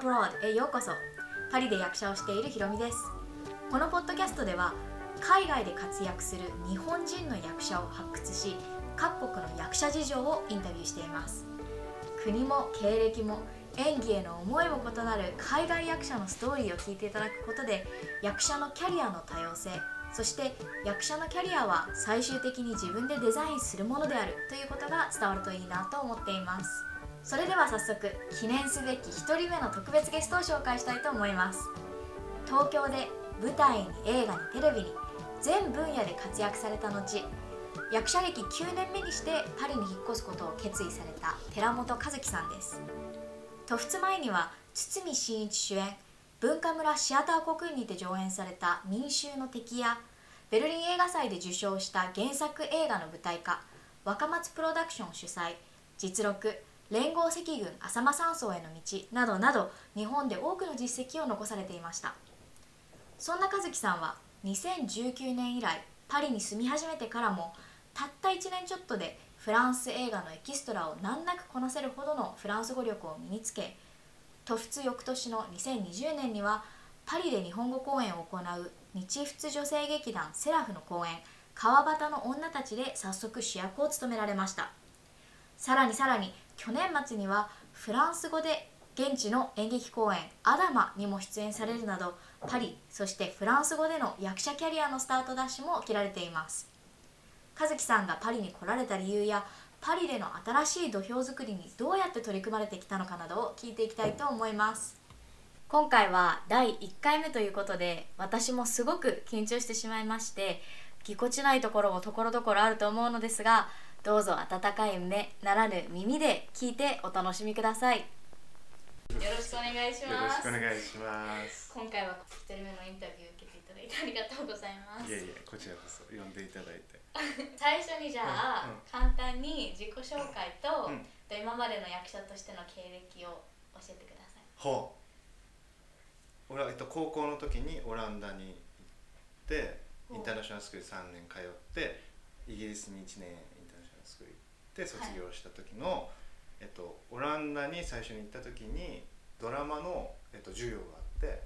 Abroad へようこそ。パリで役者をしているひろみです。このポッドキャストでは海外で活躍する日本人の役者を発掘し各国の役者事情をインタビューしています。国も経歴も演技への思いも異なる海外役者のストーリーを聞いていただくことで役者のキャリアの多様性そして役者のキャリアは最終的に自分でデザインするものであるということが伝わるといいなと思っています。それでは早速記念すべき1人目の特別ゲストを紹介したいと思います。東京で舞台に映画にテレビに全分野で活躍された後役者歴9年目にしてパリに引っ越すことを決意された寺本和樹さんです。とふつ前には堤真一主演文化村シアターコクーンにて上演された民衆の敵やベルリン映画祭で受賞した原作映画の舞台化若松プロダクション主催実録連合赤軍浅間山荘への道などなど日本で多くの実績を残されていました。そんな和樹さんは2019年以来パリに住み始めてからもたった1年ちょっとでフランス映画のエキストラを難なくこなせるほどのフランス語力を身につけ都仏翌年の2020年にはパリで日本語公演を行う日仏女性劇団セラフの公演「川端の女たち」で早速主役を務められました。さらにさらに去年末にはフランス語で現地の演劇公演「アダマ」にも出演されるなどパリそしてフランス語での役者キャリアのスタートダッシュも切られています。和樹さんがパリに来られた理由やパリでの新しい土俵作りにどうやって取り組まれてきたのかなどを聞いていきたいと思います。今回は第1回目ということで私もすごく緊張してしまいましてぎこちないところもところどころあると思うのですがどうぞ温かい目ならぬ耳で聞いてお楽しみください。よろしくお願いしよろますしくお願いします。今回は1人目のインタビュー受けていただいてありがとうございます。いえいえ、こちらこそ呼んでいただいて。最初にじゃあ、うんうん。簡単に自己紹介と、うん。と今までの役者としての経歴を教えてください。ほう。俺はえっと高校の時にオランダに行って、インターナショナルスクール3年通って、イギリスに1年インスクール行って卒業した時の、えっとオランダに最初に行った時にドラマのえっと授業があって、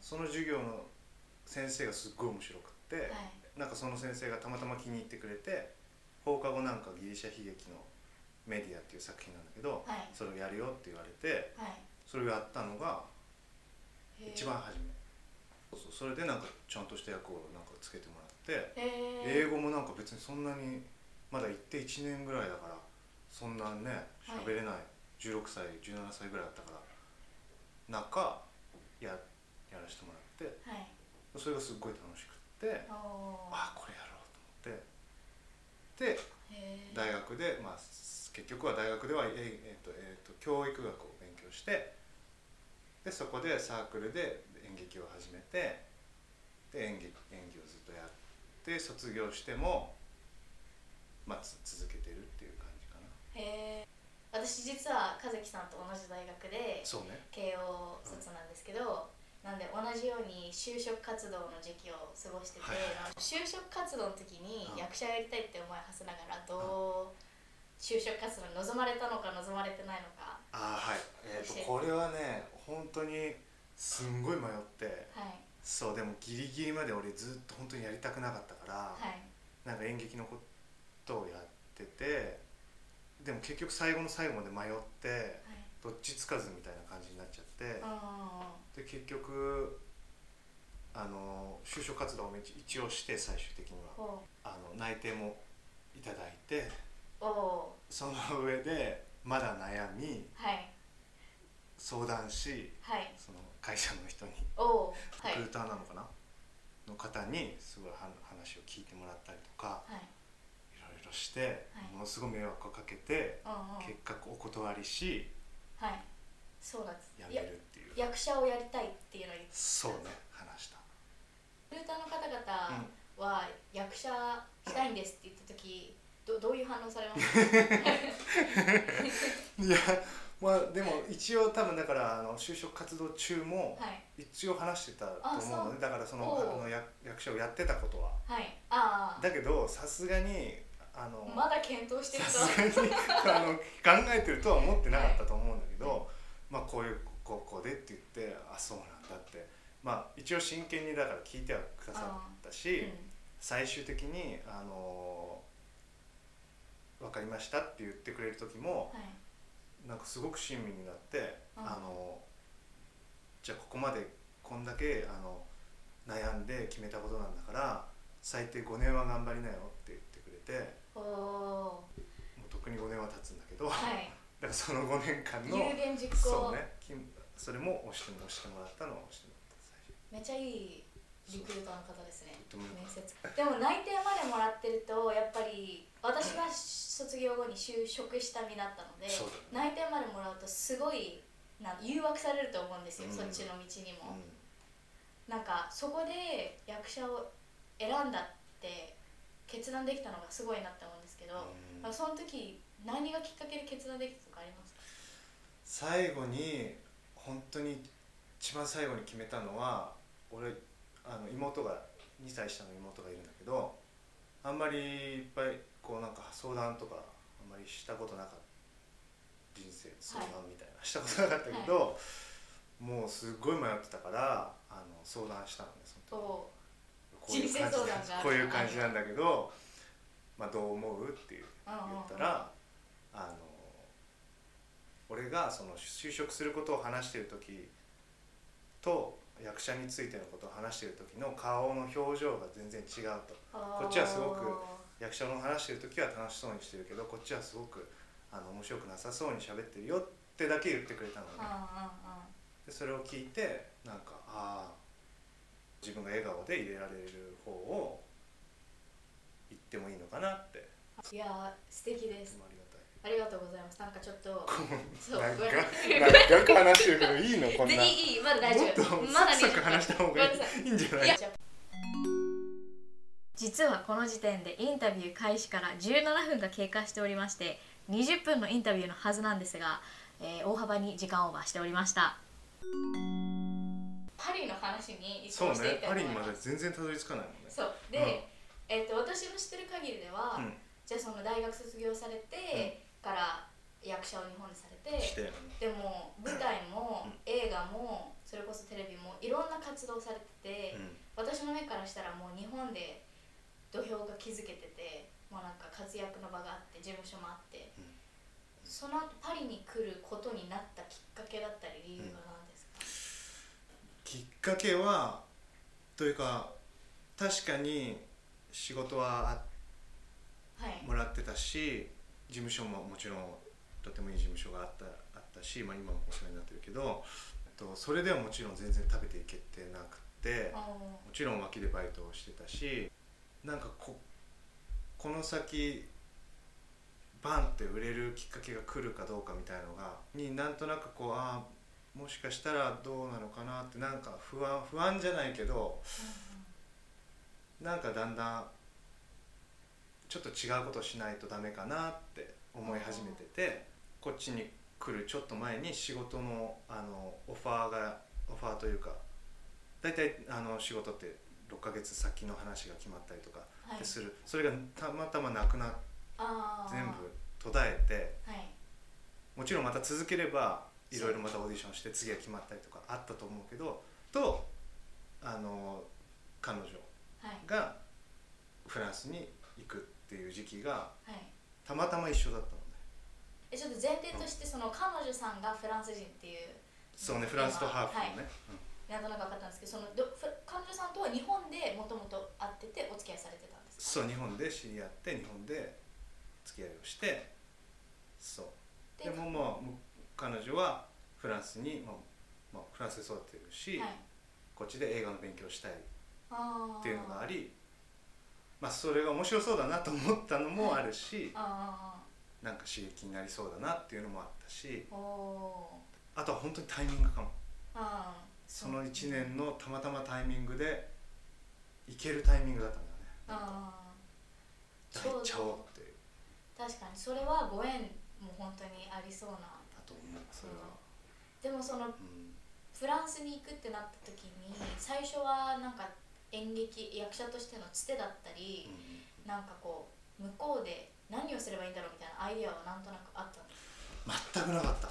その授業の先生がすっごい面白くって。はい。なんかその先生がたまたま気に入ってくれて放課後なんかギリシャ悲劇のメディアっていう作品なんだけど、はい。それをやるよって言われてはい。それをやったのが一番初め。そうそう。それでなんかちゃんとした役をなんかつけてもらってへ英語もなんか別にそんなにまだ行って1年ぐらいだからそんなねはい。喋れない、16歳17歳ぐらいだったから。中ややらせてもらって。はい。それがすっごい楽しくっておおあこれやろうと思って。で大学で、まあ、結局は大学では、ええーとえーと教育学を勉強してでそこでサークルで演劇を始めてで演劇演技をずっとやって卒業しても、まあ、つ続けてるっていう感じかな。へー。私実は和樹さんと同じ大学でそうね。慶応卒なんですけど、なんで同じように就職活動の時期を過ごしてて、はいはい就職活動の時にうん。役者やりたいって思いを馳せながらどう就職活動に望まれたのか望まれてないのかああはい、えー、と教えて。これはね本当にすんごい迷って。はい。そうでもギリギリまで俺ずっと本当にやりたくなかったから、はい。なんか演劇のことをやっててでも結局最後の最後まで迷ってはい。どっちつかずみたいな感じになっちゃってあで結局あの就職活動を一一応して最終的にーはほあの内定もいただいてその上でまだ悩みーはい。相談しはい。その会社の人にリクルーターなのかな、の方にすごいは話を聞いてもらったりとかはいして、はい。ものすごい迷惑をかけてうんうん。結果お断りしはい。そうなんです。辞めるっていう。役者をやりたいっていうのを言ってそうね話した。ルーターの方々は役者したいんですって言った時どどういう反応されました いやまあでも一応多分だからあの就職活動中もはい。一応話してたと思うのでだからそのあの役役者をやってたことは。はい。ああだけどさすがにあのまだ検討してるあの考えてるとは思ってなかったと思うんだけど、まあこういうこうこうでって言ってあそうなんだって。まあ一応真剣にだから聞いてはくださったし、うん。最終的にあの分かりましたって言ってくれる時もはい。なんかすごく親身になって、うん。あのじゃあここまでこんだけあの悩んで決めたことなんだから最低5年は頑張りなよって言ってくれてもうとっくに5年は経つんだけど、ーはい。だからその5年間の有言実行、そうね。きそれも押しても押してもらったのを押してもらった最初。めっちゃいいリクルーターの方ですね。面接。でも内定までもらってるとやっぱり私が卒業後に就職した身だったので、ね。内定までもらうとすごいな誘惑されると思うんですよ、うん。そっちの道にも、うん。なんかそこで役者を選んだって決断できたのがすごいなって思うんですけど、うん。まあその時何がきっかけで決断できたとかありますか？最後に本当に一番最後に決めたのは俺あの妹が2歳下の妹がいるんだけどあんまりいっぱいこうなんか相談とかあんまりしたことなかった人生相談みたいな、したことなかったけど、もうすっごい迷ってたからあの相談したのねそのと時こういう感じういう感じなんだけど、まあ、どう思うって言言ったらあの俺がその就職することを話してる時と役者についてのことを話してる時の顔の表情が全然違うと。こっちはすごく役者の話してる時は楽しそうにしてるけどこっちはすごくあの面白くなさそうに喋ってるよってだけ言ってくれたのね。でそれを聞いてなんかああ自分が笑顔で入れられる方を言ってもいいのかなって。いやー素敵です。ありがたい。ありがとうございます。なんかちょっとそうなんかごめん。なんか話してるけどいいのこんな。いいまだ大丈夫。もっとまだサクサク話した方がいい。い。いんじゃない？実はこの時点でインタビュー開始から17分が経過しておりまして20分のインタビューのはずなんですが、えー大幅に時間オーバーしておりましたパリの話に移そう行していねパリにまで全然たどり着かないもんね。そう。で、えっと私の知ってる限りでは、うん。じゃあその大学卒業されてから役者を日本でされてしてでも舞台もうん。映画もそれこそテレビもいろんな活動されてて、うん。私の目からしたらもう日本で土俵が築けててもうなんか活躍の場があって事務所もあって、うん。その後パリに来ることになったきっかけだったり理由はきっかけはというか確かに仕事ははい。もらってたし事務所ももちろんとてもいい事務所があったあったし、まあ、今もお世話になってるけどとそれではもちろん全然食べていけてなくてあもちろん脇でバイトをしてたしなんかここの先バンって売れるきっかけが来るかどうかみたいのがになんとなくこうああもしかしたらどうなのかなってなんか不安不安じゃないけどなんかだんだんちょっと違うことをしないとダメかなって思い始めててこっちに来るちょっと前に仕事のあのオファーがオファーというか大体あの仕事って6ヶ月先の話が決まったりとかはい。する、それがたまたまなくなって全部途絶えてはい。もちろんまた続ければいろいろまたオーディションして次が決まったりとかあったと思うけどとあの彼女はい。がフランスに行くっていう時期がはい。たまたま一緒だったのね。えちょっと前提としてその彼女さんがフランス人っていうそうねフランスとハーフのね、なんとなく分かったんですけどそのどふ彼女さんとは日本でもともと会っててお付き合いされてたんですか？そう日本で知り合って日本で付き合いをしてそう。でもまあ彼女はフランスに、まあまあ、フランスで育ってるし、はい。こっちで映画の勉強したいっていうのがありまあそれが面白そうだなと思ったのもあるし、あなんか刺激になりそうだなっていうのもあったしあとは本当にタイミングかも。その1年のたまたまタイミングで行けるタイミングだったんだよね。行っちゃおう。っていう。確かに。それはご縁も本当にありそうなだと思うそれは、でもそのうん。フランスに行くってなった時に最初はなんか演劇役者としてのつてだったり、なんかこう向こうで何をすればいいんだろうみたいなアイディアはなんとなくあったんです全くなかった。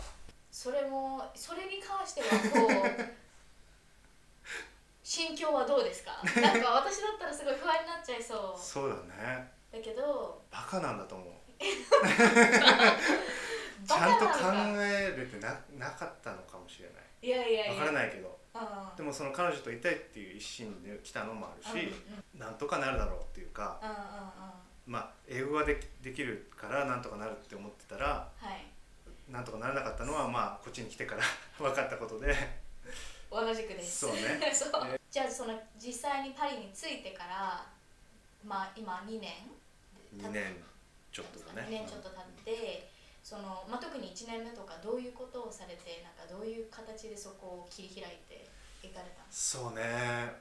それもそれに関してはこう 心境はどうですか？なんか私だったらすごい不安になっちゃいそう。そうだね。だけどバカなんだと思う ちゃんと考えれてななかったのかもしれない。いやいやいや。わからないけど。うんでもその彼女といたいっていう一心で来たのもあるし、うなんとかなるだろうっていうかまあ英語ができできるからなんとかなるって思ってたらはい。なんとかならなかったのはまあこっちに来てから 分かったことで。同じくです。そうね。そう。じゃあその実際にパリに着いてからまあ今2年2年ちょっとだね。2年ちょっと経ってその、まあ、特に1年目とかどういうことをされてなんかどういう形でそこを切り開いていかれたんですそうね。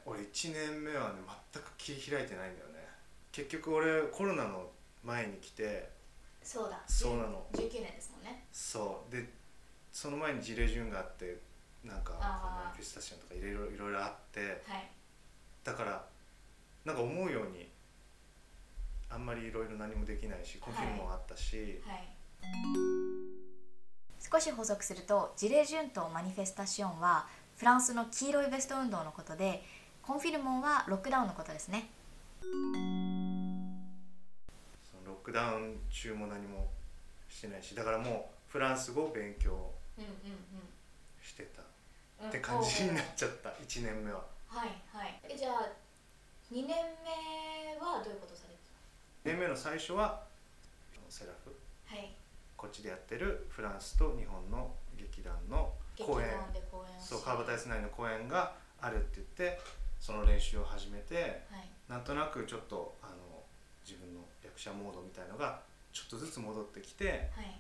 俺1年目はね全く切り開いてないんだよね。結局俺コロナの前に来てそうだ。そうなの。19年ですもんね。そう。でその前にジレジュンがあってなんかピスタチオとかいろいろいろいろあってはい。だからなんか思うようにあんまりいろいろ何もできないしコンフィルもあったし、はい少し補足するとジレジュンとマニフェスタシオンはフランスの黄色いベスト運動のことでコンフィルモンはロックダウンのことですね。そのロックダウン中も何もしてないしだからもうフランス語を勉強してた。うんって感じになっうんちゃった1年目は。はいはい。えじゃあ2年目はどういうことされて2年目の最初はセラフ。たはいこっちでやってるフランスと日本の劇団の劇公演そう川端康成の公演があるって言ってその練習を始めてはい。なんとなくちょっとあの自分の役者モードみたいのがちょっとずつ戻ってきてはい。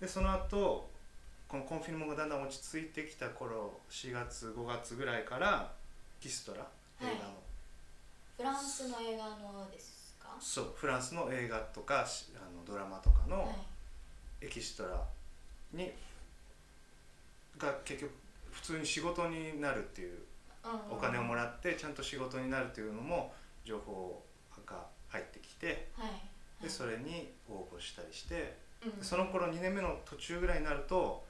でその後このコンフィルモがだんだん落ち着いてきた頃4月5月ぐらいからキストラ映画の、フランスの映画のですか？そうフランスの映画とかしあのドラマとかの、はいエキストラにが結局普通に仕事になるっていうお金をもらってちゃんと仕事になるっていうのも情報が入ってきてはい。でそれに応募したりしてその頃2年目の途中ぐらいになると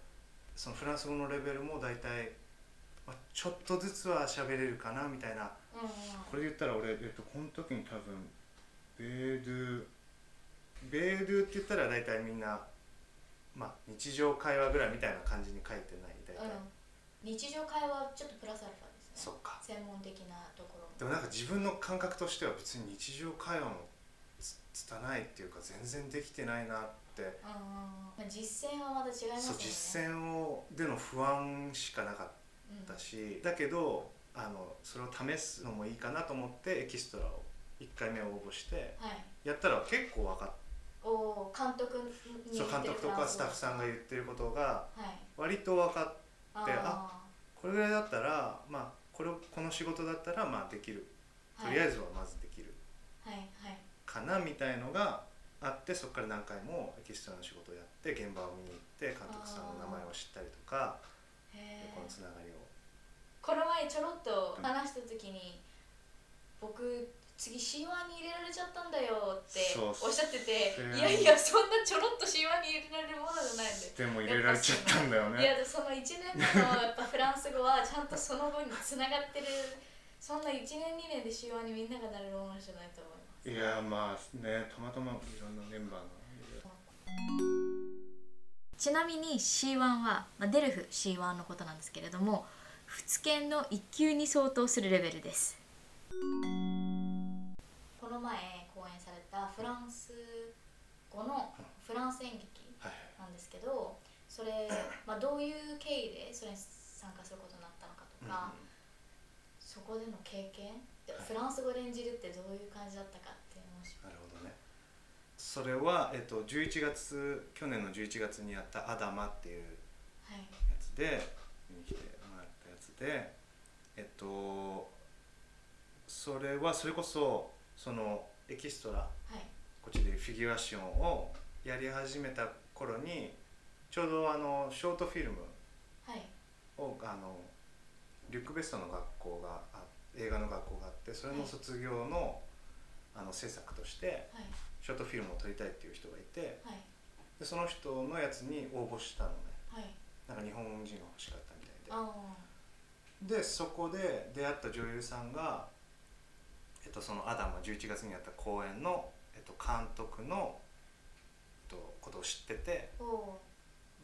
そのフランス語のレベルも大体、まあ、ちょっとずつは喋れるかなみたいな。これで言ったら俺、えっと、この時に多分ベードゥベードゥって言ったら大体みんな、まあ、日常会話ぐらいみたいな感じに書いてない大体、うん。日常会話ちょっとプラスアルファですね。そっか。専門的なところ。でもなんか自分の感覚としては別に日常会話もつ拙いっていうか全然できてないなって。うんうん。うんまあ実践はまた違いますそうよね実践をでの不安しかなかったし、だけどあのそれを試すのもいいかなと思ってエキストラを1回目応募してうん、はい。やったら結構分かっおー監督にそう監督とかスタッフさんが言ってることが割と分かっはいであこれぐらいだったらまあこれをこの仕事だったらまあできる。ーとりあえずはまずできる。はいはい。かなみたいのがあってそこから何回もエキストラの仕事をやって現場を見に行って監督さんの名前を知ったりとかこのつながりを。この前ちょろっと話した時に僕次 C1 に入れられちゃったんだよっておっしゃってていやいやそんなちょろっと C1 に入れられるものじゃないんででも入れられちゃったんだよいねやその1年目のやっぱフランス語はちゃんとその後につながってるそんな1年2年で C1 にみんながなれるものじゃないと思いますいやまあねたまたまいろんなメンバーがちなみに C1 は、まあ、デルフ C1 のことなんですけれども仏研の1級に相当するレベルです。この前講演されたフランス語のフランス演劇はいなんですけどそれ、まあ、どういう経緯でそれに参加することになったのかとか、そこでの経験フランス語で演じるってどういう感じだったかってもしなるほどね。それは、えっと、11月去年の11月にやった「アダマ」っていうはい。やつで見に来てもらったやつでえっとそれはそれこそそのエキストラはい。こっちでフィギュアションをやり始めた頃にちょうどあのショートフィルムはい。をあのリュック・ベストの学校があ映画の学校があってそれの卒業の,、あの制作としてはい。ショートフィルムを撮りたいっていう人がいてはい。でその人のやつに応募したのね。はい。なんか日本人が欲しかったみたいで。あでそこで出会った女優さんが、えっと、そのアダムが11月にやった公演の、えっと、監督の、えっと、ことを知ってて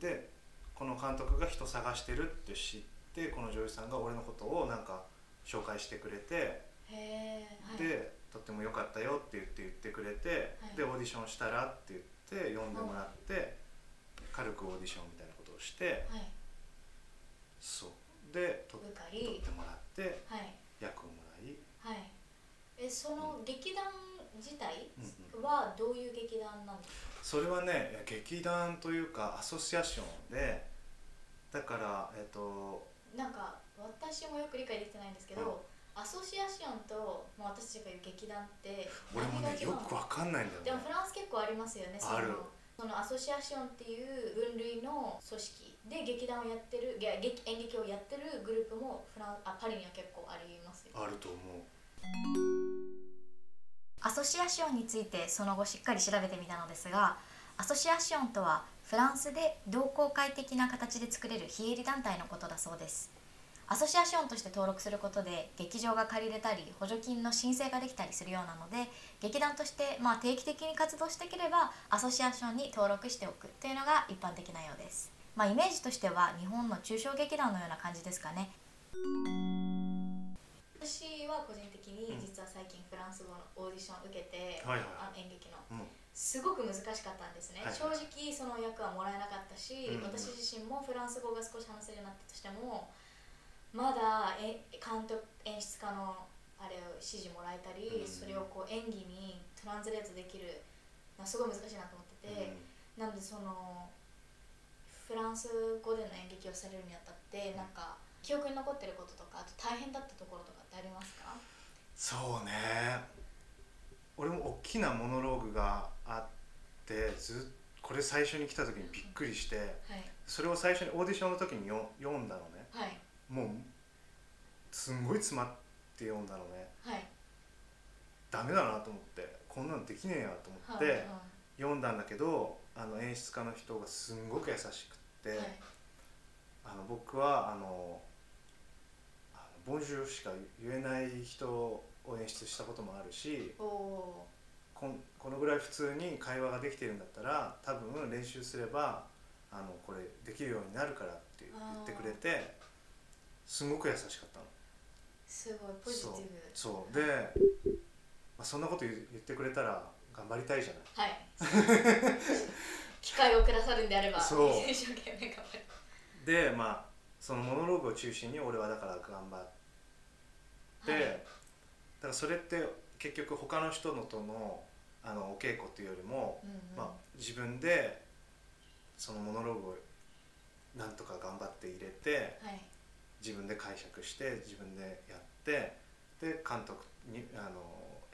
でこの監督が人探してるって知ってこの女優さんが俺のことをなんか紹介してくれて、はい、でとっても良かったよって言って言ってくれて、はい。でオーディションしたらって言って呼んでもらって、軽くオーディションみたいなことをしてはい。そう。で取り。ってもらってはい。役をもらいえその劇団自体うんはどういう劇団なんですか、それはね劇団というかアソシアションでだからえっとなんか私もよく理解できてないんですけど、アソシアションと、まあ、私たちが言う劇団って俺もねよくわかんないんだよね。でもフランス結構ありますよねそのある。そのアソシアションっていう分類の組織で劇団をやってる演劇をやってるグループもフランあパリには結構ありますよ。あると思うアソシアションについてその後しっかり調べてみたのですがアソシアションとはフランスで同好会的な形で作れる非営利団体のことだそうです。アソシアションとして登録することで劇場が借りれたり補助金の申請ができたりするようなので劇団としてまあ定期的に活動していければアソシアションに登録しておくというのが一般的なようです。まあイメージとしては日本の中小劇団のような感じですかね。私は個人的にうん。実は最近フランス語のオーディションを受けて、はい演劇の。うん。すごく難しかったんですね、はい正直その役はもらえなかったし、うんうん私自身もフランス語が少し話せるようになったとしてもまだえ監督演出家のあれを指示もらえたり、うんそれをこう演技にトランスレートできるのはすごい難しいなと思ってて、なのでそのフランス語での演劇をされるにあたってなんか記憶に残ってることとかあと大変だったところとかってありますか？そうね。俺も大きなモノローグがあってずっこれ最初に来た時にびっくりしてはい。それを最初にオーディションの時によ読んだのね。はい。もうすんごい詰まって読んだのね。はい。ダメだなと思ってこんなのできねえやと思って、はい読んだんだけどあの演出家の人がすんごく優しくって、はい。あの僕はあの「あのボンジュール」しか言えない人を演出したこともあるしこんこのぐらい普通に会話ができているんだったら多分練習すればあのこれできるようになるからって言ってくれてすごく優しかったの。すごいポジティブ。そうで、まあ、そんなこと言言ってくれたら頑張りたいじゃない。はい。機会をくださるんであればそう。一生懸命頑張る。でまあそのモノローグを中心に俺はだから頑張って、はい。だからそれって結局他の人のとのあのお稽古っていうよりも、うんうん。まあ、自分でそのモノローグをなんとか頑張って入れてはい。自分で解釈して自分でやってで監督にあの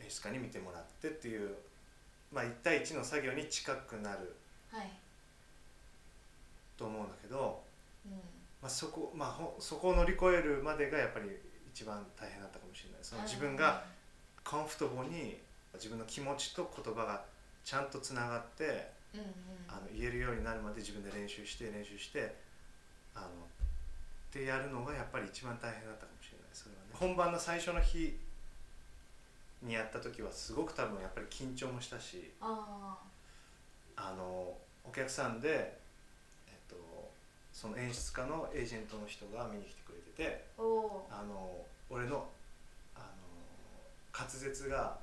演出家に見てもらってっていう、まあ、1対1の作業に近くなるはい。と思うんだけど、うん。まあ、そこ、まあ、ほそこを乗り越えるまでがやっぱり一番大変だったかもしれない。その自分がコンフォトボに自分の気持ちと言葉がちゃんとつながってうんうん。あの言えるようになるまで自分で練習して練習してあのってやるのがやっぱり一番大変だったかもしれない。それはね。本番の最初の日にやった時はすごく多分やっぱり緊張もしたしああのお客さんで、えっと、その演出家のエージェントの人が見に来てくれててあの俺のあの滑舌が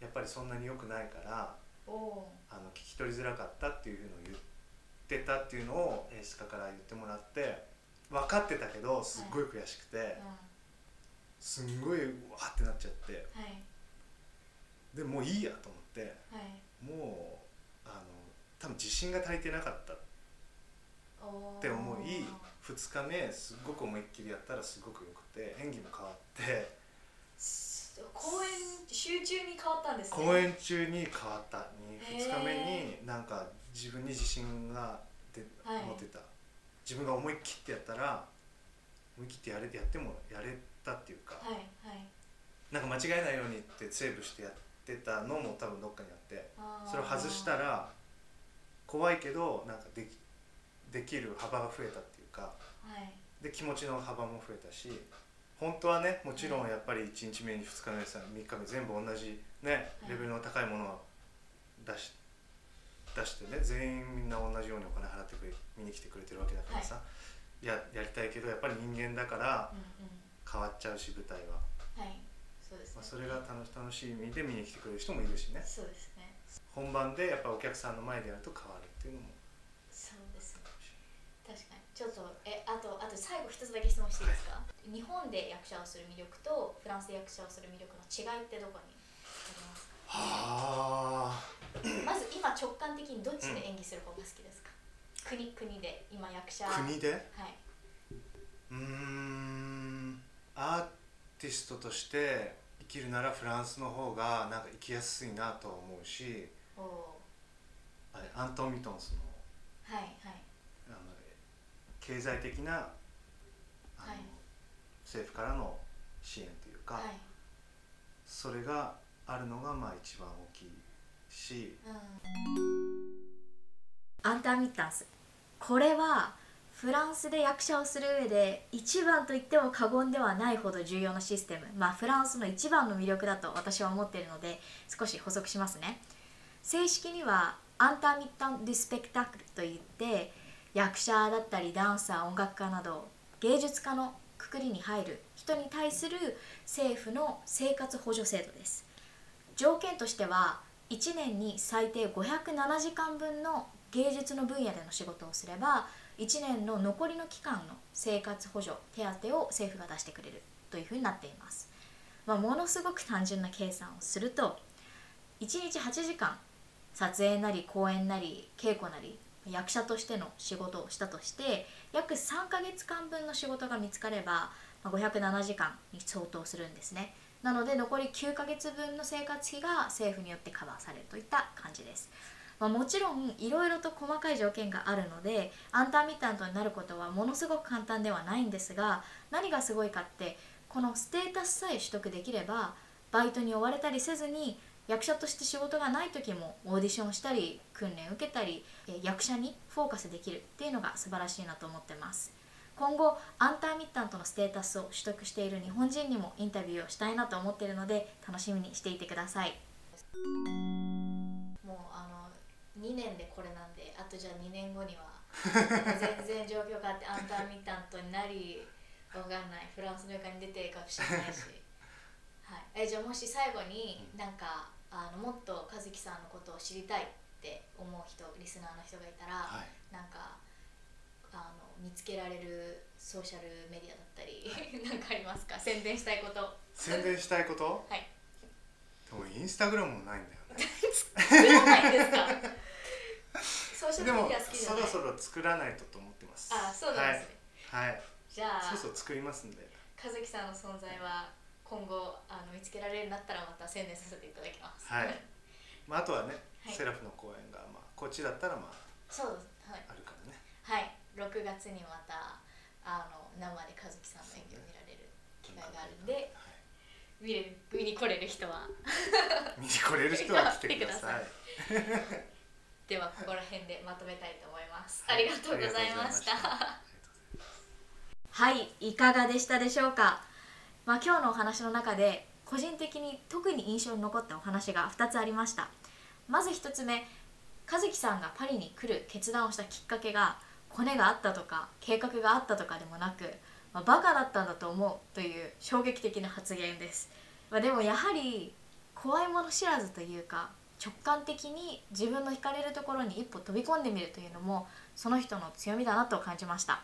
やっぱりそんなに良くないからあの聞き取りづらかったっていうのを言ってたっていうのを演出家から言ってもらって分かってたけどすっごい悔しくて、うんすんごいうわってなっちゃってはい。でもういいやと思ってはい。もうあの多分自信が足りてなかったおて思い2日目すっごく思いっきりやったらすごくよくて演技も変わって。す公演集中に変わったんですね。公演中に変わった。にへー2日目になんか自分に自信が出はい。持ってた。自分が思い切ってやったら思い切ってやれやってもやれたっていうか、はいはい。なんか間違えないようにってセーブしてやってたのも多分どっかにあって。それを外したら怖いけどなんかできできる幅が増えたっていうかはい。で気持ちの幅も増えたし本当はねもちろんやっぱり1日目に2日目3日目全部同じねはい。レベルの高いものを出し出してね全員みんな同じようにお金払ってくれ見に来てくれてるわけだからさ、ややりたいけどやっぱり人間だから変わっちゃうし舞台は、はい。そうですね、まあ、それが楽し楽しみで見に来てくれる人もいるしね。そうですね。本番でやっぱお客さんの前でやると変わるっていうのも確かに。ちょっとえあとあと最後一つだけ質問していいですか、日本で役者をする魅力とフランスで役者をする魅力の違いってどこに？ありますかはあ。まず今直感的にどっちで演技する方が好きですか、国国で今役者。国で？はい。うーん。アーティストとして生きるならフランスの方がなんか生きやすいなとは思うし。あれアントン・ミトンスのはいはい経済的なはい。政府からの支援というか、はい。それがあるのがまあ一番大きいし。うん。アンターミッタンスこれはフランスで役者をする上で一番と言っても過言ではないほど重要なシステム。まあフランスの一番の魅力だと私は思っているので少し補足しますね。正式にはアンターミッタン・デュ・スペクタクルといって役者だったりダンサー音楽家など芸術家のくくりに入る人に対する政府の生活補助制度です。条件としては1年に最低507時間分の芸術の分野での仕事をすれば1年の残りの期間の生活補助手当を政府が出してくれるというふうになっています、まあ、ものすごく単純な計算をすると1日8時間撮影なり公演なり稽古なり役者としての仕事をしたとして約3ヶ月間分の仕事が見つかれば507時間に相当するんですね。なので残り9ヶ月分の生活費が政府によってカバーされるといった感じです、まあ、もちろんいろいろと細かい条件があるのでアンターミッタントになることはものすごく簡単ではないんですが何がすごいかってこのステータスさえ取得できればバイトに追われたりせずに役者として仕事がない時もオーディションしたり訓練受けたりえー役者にフォーカスできるっていうのが素晴らしいなと思ってます。今後アンターミッタントのステータスを取得している日本人にもインタビューをしたいなと思っているので楽しみにしていてください。もうあの2年でこれなんであとじゃあ2年後には 全然状況があってアンターミッタントになりわかんない。フランスの床に出てるかもしれないし、はい、えじゃあもし最後になんかあのもっと和樹さんのことを知りたいって思う人リスナーの人がいたら、はい。なんかあの見つけられるソーシャルメディアだったり なんかありますか？宣伝したいこと。宣伝したいこと？はい。でもインスタグラムもないんだよね。作らないんですか？ソーシャルメディア好きじゃない？そろそろ作らないとと思ってます。あそうなんですね、はい、はい、じゃあそうそう作りますんで。和樹さんの存在は今後あの見つけられるようになったらまた宣伝させていただきます。はい。まあ、あとはね、はい。セラフの公演が、まあ、こっちだったらまそうはい。ああるからね。はい。6月にまたあの生で和樹さんの演技を見られる機会があるんではい。見れる見に来れる人は。見に来れる人は来てください。ではここら辺でまとめたいと思います、ありがとうございました。はい。いかがでしたでしょうか、まあ、今日のお話の中で個人的に特に印象に残ったお話が2つありました。まず1つ目和樹さんがパリに来る決断をしたきっかけがコネがあったとか計画があったとかでもなく、まあ、バカだったんだと思うという衝撃的な発言です、まあ、でもやはり怖いもの知らずというか直感的に自分の惹かれるところに一歩飛び込んでみるというのもその人の強みだなと感じました。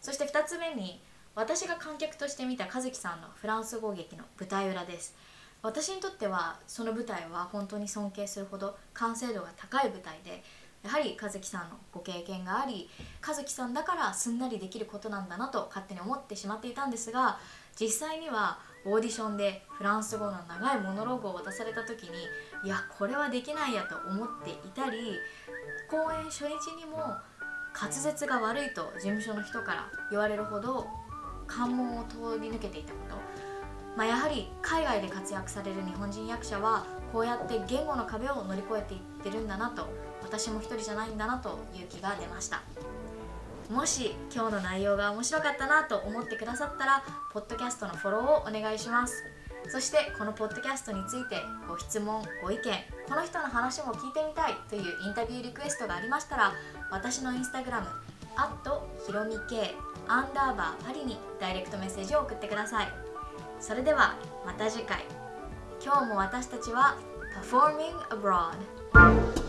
そして2つ目に私が観客として見た和樹さんのフランス語劇の舞台裏です。私にとってはその舞台は本当に尊敬するほど完成度が高い舞台でやはり和樹さんのご経験があり和樹さんだからすんなりできることなんだなと勝手に思ってしまっていたんですが実際にはオーディションでフランス語の長いモノローグを渡された時にいやこれはできないやと思っていたり公演初日にも滑舌が悪いと事務所の人から言われるほど関門を通り抜けていたこと、まあ、やはり海外で活躍される日本人役者はこうやって言語の壁を乗り越えていってるんだなと私も一人じゃないんだなという気が出ました。もし今日の内容が面白かったなと思ってくださったらポッドキャストのフォローをお願いします。そしてこのポッドキャストについてご質問ご意見この人の話も聞いてみたいというインタビューリクエストがありましたら私のインスタグラムひろみ K アンダーバーパリにダイレクトメッセージを送ってください。それではまた次回。今日も私たちは Performing Abroad